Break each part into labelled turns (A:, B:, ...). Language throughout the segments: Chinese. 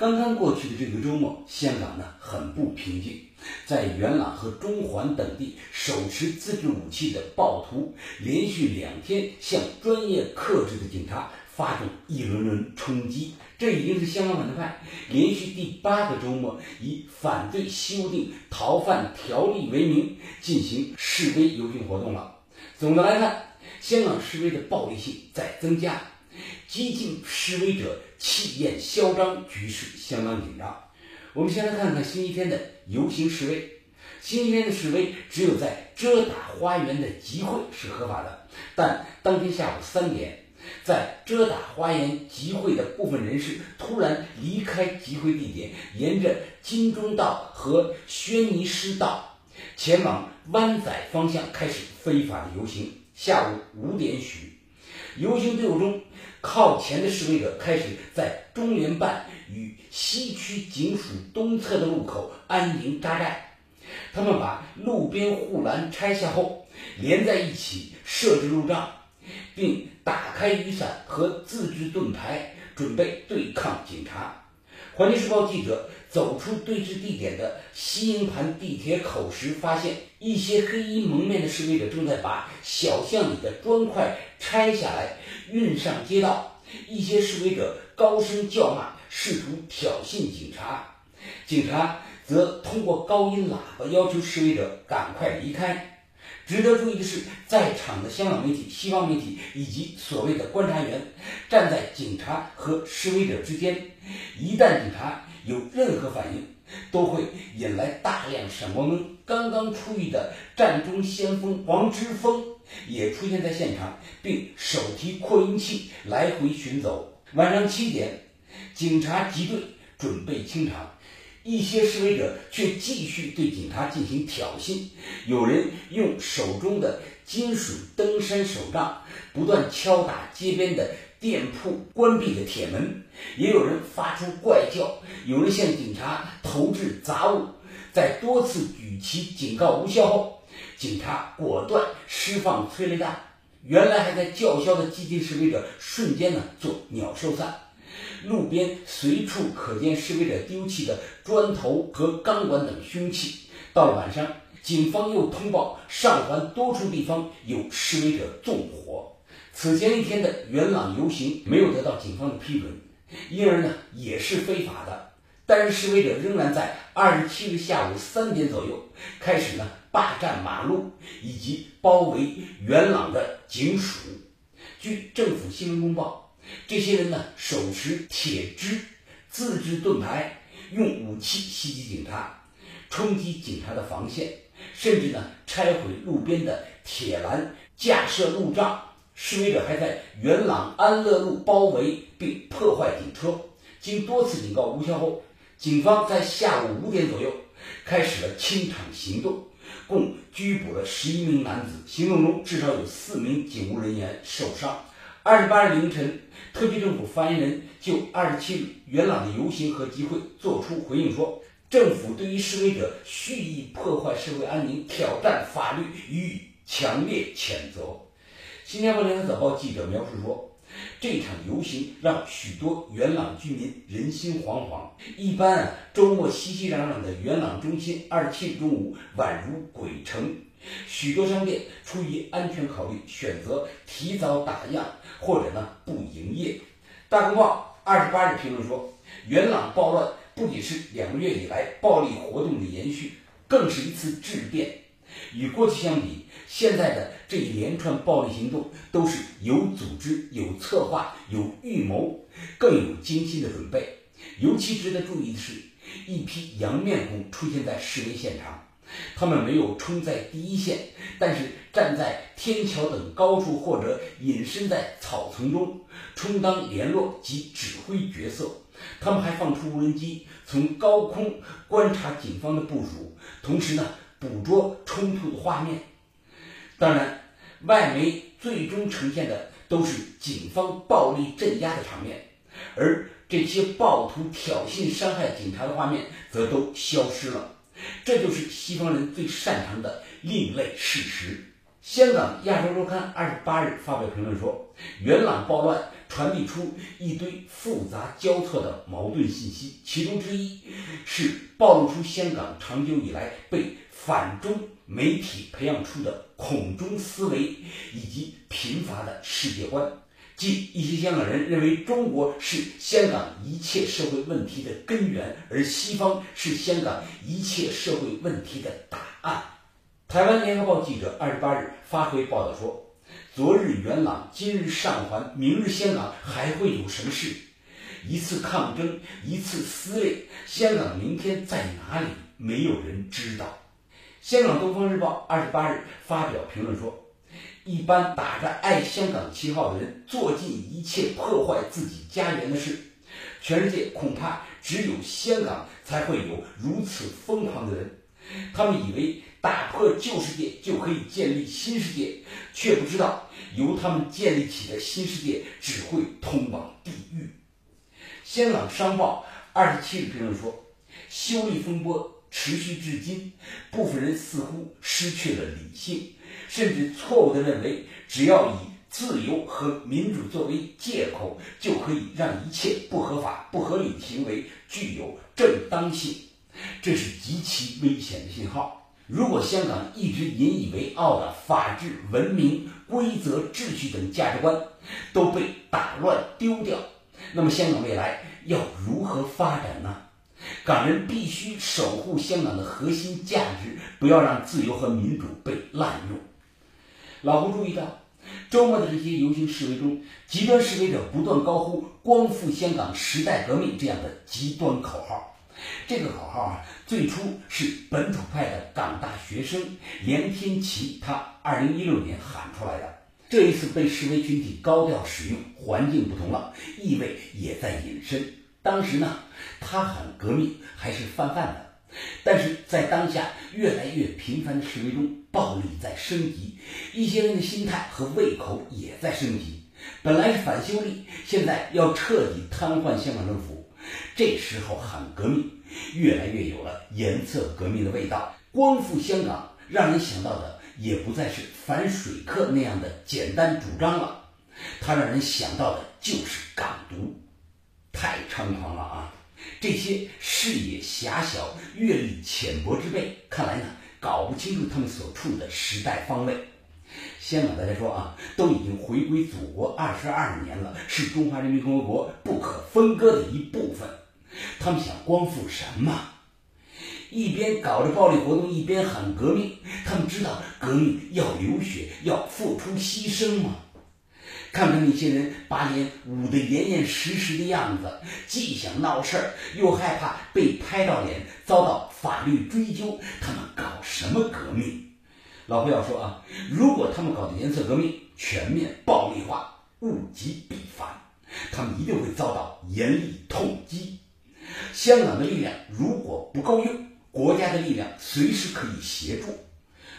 A: 刚刚过去的这个周末，香港呢很不平静。在元朗和中环等地，手持自制武器的暴徒连续两天向专业克制的警察发动一轮轮冲击。这已经是香港反对派连续第八个周末以反对修订逃犯条例为名进行示威游行活动了。总的来看，香港示威的暴力性在增加，激进示威者气焰嚣张，局势相当紧张。我们先来看看星期天的游行示威。星期天的示威只有在遮打花园的集会是合法的，但当天下午三点，在遮打花园集会的部分人士突然离开集会地点，沿着金钟道和轩尼诗道前往湾仔方向开始非法的游行。下午五点许，游行队伍中靠前的示威者开始在中联办。与西区警署东侧的路口安营扎寨，他们把路边护栏拆下后连在一起设置路障，并打开雨伞和自制盾牌，准备对抗警察。环球时报记者走出对峙地点的西营盘地铁口时，发现一些黑衣蒙面的示威者正在把小巷里的砖块拆下来运上街道，一些示威者高声叫骂。试图挑衅警察，警察则通过高音喇叭要求示威者赶快离开。值得注意的是，在场的香港媒体、西方媒体以及所谓的观察员站在警察和示威者之间，一旦警察有任何反应，都会引来大量闪光灯。刚刚出狱的战中先锋王之峰也出现在现场，并手提扩音器来回巡走。晚上七点。警察集队准备清场，一些示威者却继续对警察进行挑衅。有人用手中的金属登山手杖不断敲打街边的店铺关闭的铁门，也有人发出怪叫。有人向警察投掷杂物，在多次举旗警告无效后，警察果断释放催泪弹。原来还在叫嚣的激进示威者，瞬间呢做鸟兽散。路边随处可见示威者丢弃的砖头和钢管等凶器。到了晚上，警方又通报上环多处地方有示威者纵火。此前一天的元朗游行没有得到警方的批准，因而呢也是非法的。但是示威者仍然在二十七日下午三点左右开始呢霸占马路以及包围元朗的警署。据政府新闻公报。这些人呢，手持铁枝、自制盾牌，用武器袭击警察，冲击警察的防线，甚至呢拆毁路边的铁栏，架设路障。示威者还在元朗安乐路包围并破坏警车。经多次警告无效后，警方在下午五点左右开始了清场行动，共拘捕了十一名男子。行动中至少有四名警务人员受伤。二十八日凌晨，特区政府发言人就二十七日元朗的游行和集会作出回应说，政府对于示威者蓄意破坏社会安宁、挑战法律予以强烈谴责。新加坡联合早报记者描述说，这场游行让许多元朗居民人心惶惶。一般，周末熙熙攘攘的元朗中心，二十七日中午宛如鬼城。许多商店出于安全考虑，选择提早打烊或者呢不营业。大公报二十八日评论说，元朗暴乱不仅是两个月以来暴力活动的延续，更是一次质变。与过去相比，现在的这一连串暴力行动都是有组织、有策划、有预谋，更有精心的准备。尤其值得注意的是，一批洋面孔出现在示威现场。他们没有冲在第一线，但是站在天桥等高处或者隐身在草丛中，充当联络及指挥角色。他们还放出无人机，从高空观察警方的部署，同时呢捕捉冲突的画面。当然，外媒最终呈现的都是警方暴力镇压的场面，而这些暴徒挑衅伤害警察的画面则都消失了。这就是西方人最擅长的另类事实。香港《亚洲周刊》二十八日发表评论说，元朗暴乱传递出一堆复杂交错的矛盾信息，其中之一是暴露出香港长久以来被反中媒体培养出的恐中思维以及贫乏的世界观。即一些香港人认为中国是香港一切社会问题的根源，而西方是香港一切社会问题的答案。台湾联合报记者二十八日发回报道说：“昨日元朗，今日上环，明日香港，还会有什么事？一次抗争，一次撕裂，香港明天在哪里？没有人知道。”香港东方日报二十八日发表评论说。一般打着爱香港旗号的人，做尽一切破坏自己家园的事。全世界恐怕只有香港才会有如此疯狂的人。他们以为打破旧世界就可以建立新世界，却不知道由他们建立起的新世界只会通往地狱。香港商报二十七日评论说：“修例风波持续至今，部分人似乎失去了理性。”甚至错误地认为，只要以自由和民主作为借口，就可以让一切不合法、不合理的行为具有正当性，这是极其危险的信号。如果香港一直引以为傲的法治、文明、规则、秩序等价值观都被打乱丢掉，那么香港未来要如何发展呢？港人必须守护香港的核心价值，不要让自由和民主被滥用。老胡注意到，周末的这些游行示威中，极端示威者不断高呼“光复香港，时代革命”这样的极端口号。这个口号啊，最初是本土派的港大学生梁天琦他2016年喊出来的。这一次被示威群体高调使用，环境不同了，意味也在引申。当时呢，他喊革命还是泛泛的。但是在当下越来越频繁的示威中，暴力在升级，一些人的心态和胃口也在升级。本来是反修例，现在要彻底瘫痪香港政府，这时候喊革命，越来越有了颜色革命的味道。光复香港，让人想到的也不再是反水客那样的简单主张了，它让人想到的就是港独，太猖狂了啊！这些视野狭小、阅历浅薄之辈，看来呢，搞不清楚他们所处的时代方位。香港大家说啊，都已经回归祖国二十二年了，是中华人民共和国不可分割的一部分。他们想光复什么？一边搞着暴力活动，一边喊革命。他们知道革命要流血，要付出牺牲吗？看看那些人把脸捂得严严实实的样子，既想闹事儿，又害怕被拍到脸遭到法律追究，他们搞什么革命？老胡要说啊，如果他们搞的颜色革命全面暴力化，物极必反，他们一定会遭到严厉痛击。香港的力量如果不够用，国家的力量随时可以协助。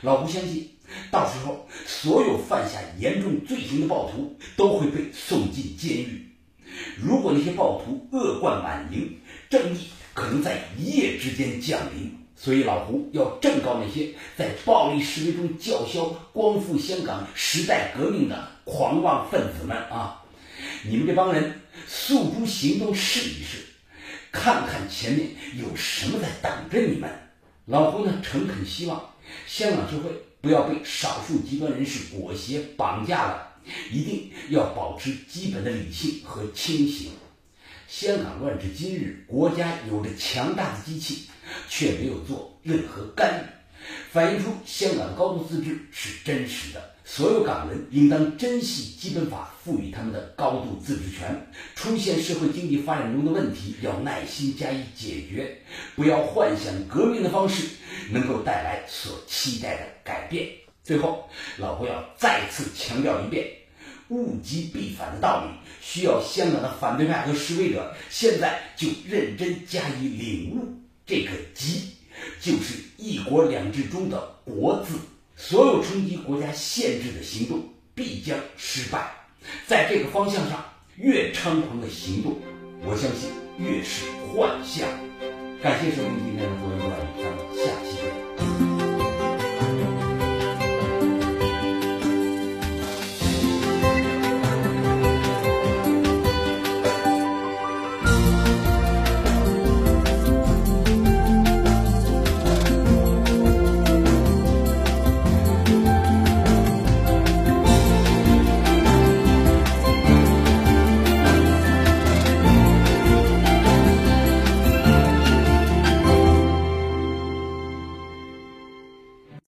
A: 老胡相信。到时候，所有犯下严重罪行的暴徒都会被送进监狱。如果那些暴徒恶贯满盈，正义可能在一夜之间降临。所以，老胡要正告那些在暴力示威中叫嚣“光复香港，时代革命”的狂妄分子们啊！你们这帮人诉诸行动试一试，看看前面有什么在等着你们。老胡呢，诚恳希望香港社会。不要被少数极端人士裹挟绑架了，一定要保持基本的理性和清醒。香港乱至今日，国家有着强大的机器，却没有做任何干预，反映出香港高度自治是真实的。所有港人应当珍惜基本法赋予他们的高度自治权。出现社会经济发展中的问题，要耐心加以解决，不要幻想革命的方式能够带来所期待的改变。最后，老胡要再次强调一遍，物极必反的道理，需要香港的反对派和示威者现在就认真加以领悟。这个“极”就是“一国两制”中的“国”字。所有冲击国家宪制的行动必将失败。在这个方向上，越猖狂的行动，我相信越是幻象。感谢收听今天的《胡言乱语》，咱们下期见。